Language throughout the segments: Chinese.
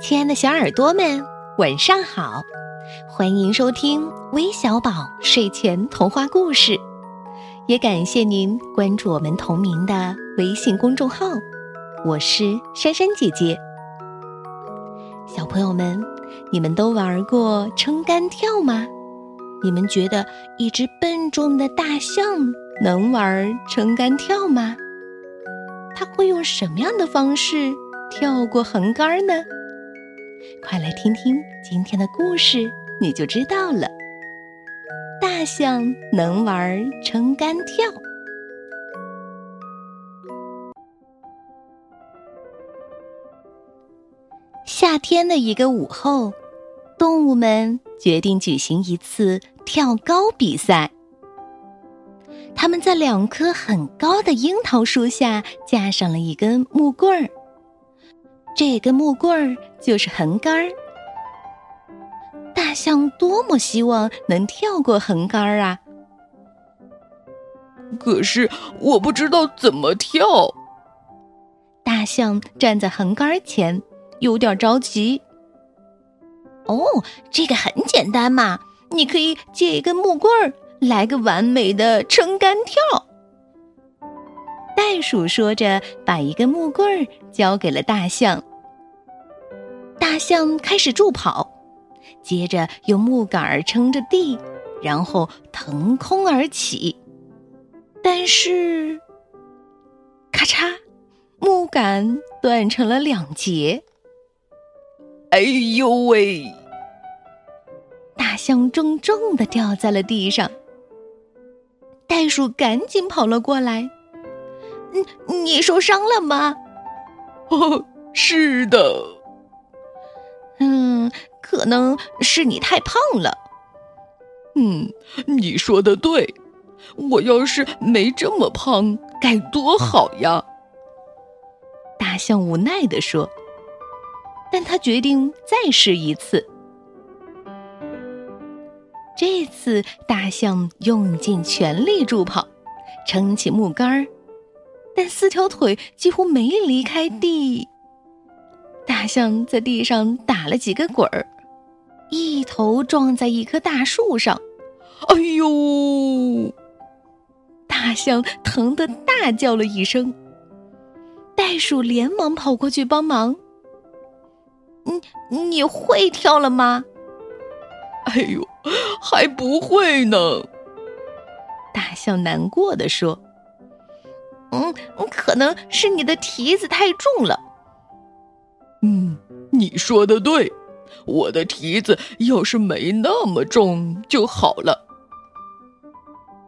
亲爱的小耳朵们，晚上好！欢迎收听微小宝睡前童话故事，也感谢您关注我们同名的微信公众号。我是珊珊姐姐。小朋友们，你们都玩过撑杆跳吗？你们觉得一只笨重的大象能玩撑杆跳吗？它会用什么样的方式跳过横杆呢？快来听听今天的故事，你就知道了。大象能玩撑杆跳。夏天的一个午后，动物们决定举行一次跳高比赛。他们在两棵很高的樱桃树下架上了一根木棍儿，这根木棍儿就是横杆儿。大象多么希望能跳过横杆儿啊！可是我不知道怎么跳。大象站在横杆儿前，有点着急。哦，这个很简单嘛，你可以借一根木棍儿。来个完美的撑杆跳！袋鼠说着，把一根木棍儿交给了大象。大象开始助跑，接着用木杆儿撑着地，然后腾空而起。但是，咔嚓，木杆断成了两截。哎呦喂！大象重重的掉在了地上。袋鼠赶紧跑了过来。“嗯，你受伤了吗？”“哦，是的。”“嗯，可能是你太胖了。”“嗯，你说的对。我要是没这么胖，该多好呀！”大象无奈地说。但他决定再试一次。这次大象用尽全力助跑，撑起木杆儿，但四条腿几乎没离开地。大象在地上打了几个滚儿，一头撞在一棵大树上。哎呦！大象疼得大叫了一声。袋鼠连忙跑过去帮忙。你你会跳了吗？哎呦，还不会呢！大象难过的说：“嗯，可能是你的蹄子太重了。”嗯，你说的对，我的蹄子要是没那么重就好了。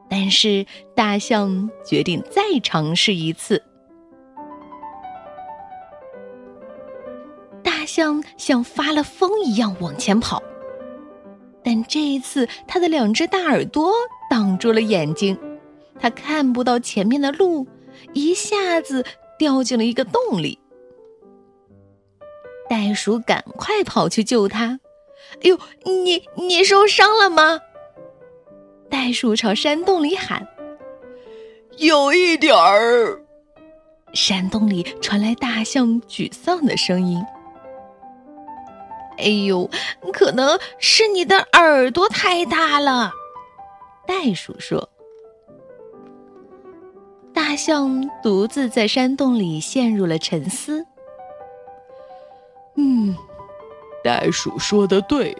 但是大象决定再尝试一次。大象像发了疯一样往前跑。但这一次，它的两只大耳朵挡住了眼睛，它看不到前面的路，一下子掉进了一个洞里。袋鼠赶快跑去救他。哎呦，你你受伤了吗？袋鼠朝山洞里喊：“有一点儿。”山洞里传来大象沮丧的声音。哎呦，可能是你的耳朵太大了，袋鼠说。大象独自在山洞里陷入了沉思。嗯，袋鼠说的对，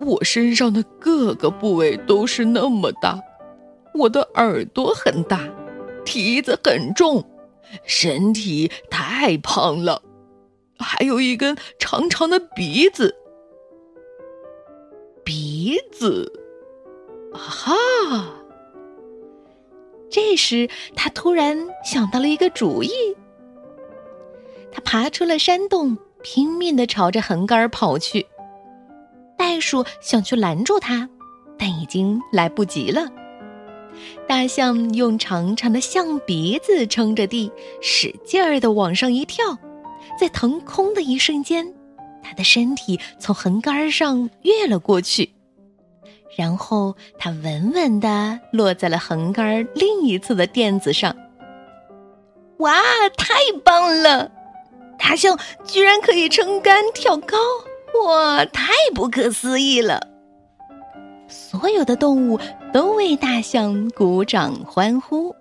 我身上的各个部位都是那么大，我的耳朵很大，蹄子很重，身体太胖了。还有一根长长的鼻子，鼻子，啊哈！这时他突然想到了一个主意，他爬出了山洞，拼命的朝着横杆跑去。袋鼠想去拦住他，但已经来不及了。大象用长长的象鼻子撑着地，使劲儿的往上一跳。在腾空的一瞬间，他的身体从横杆上跃了过去，然后它稳稳地落在了横杆另一侧的垫子上。哇，太棒了！大象居然可以撑杆跳高，哇，太不可思议了！所有的动物都为大象鼓掌欢呼。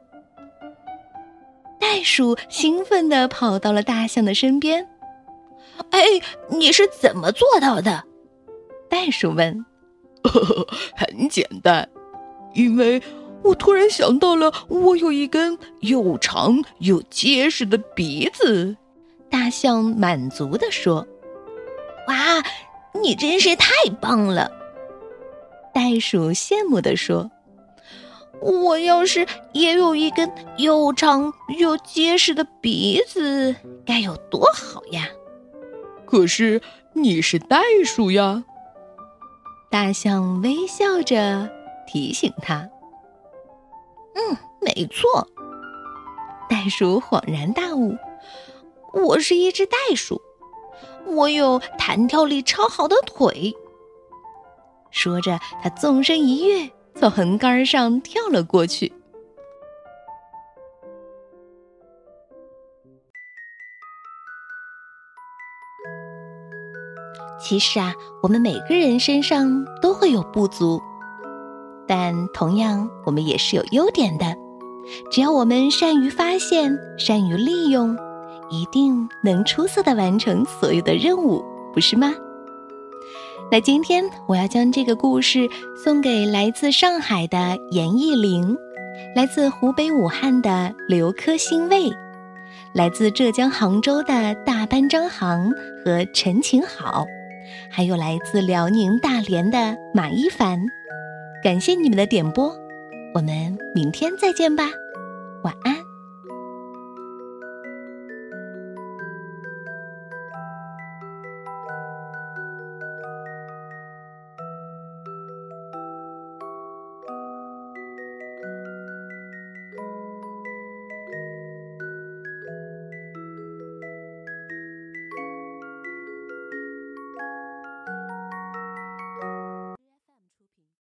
袋鼠兴奋地跑到了大象的身边。“哎，你是怎么做到的？”袋鼠问。“ 很简单，因为我突然想到了，我有一根又长又结实的鼻子。”大象满足地说。“哇，你真是太棒了！”袋鼠羡慕地说。我要是也有一根又长又结实的鼻子，该有多好呀！可是你是袋鼠呀。大象微笑着提醒他：“嗯，没错。”袋鼠恍然大悟：“我是一只袋鼠，我有弹跳力超好的腿。”说着，他纵身一跃。从横杆上跳了过去。其实啊，我们每个人身上都会有不足，但同样，我们也是有优点的。只要我们善于发现、善于利用，一定能出色的完成所有的任务，不是吗？那今天我要将这个故事送给来自上海的严艺玲，来自湖北武汉的刘科欣卫，来自浙江杭州的大班张航和陈晴好，还有来自辽宁大连的马一凡。感谢你们的点播，我们明天再见吧，晚安。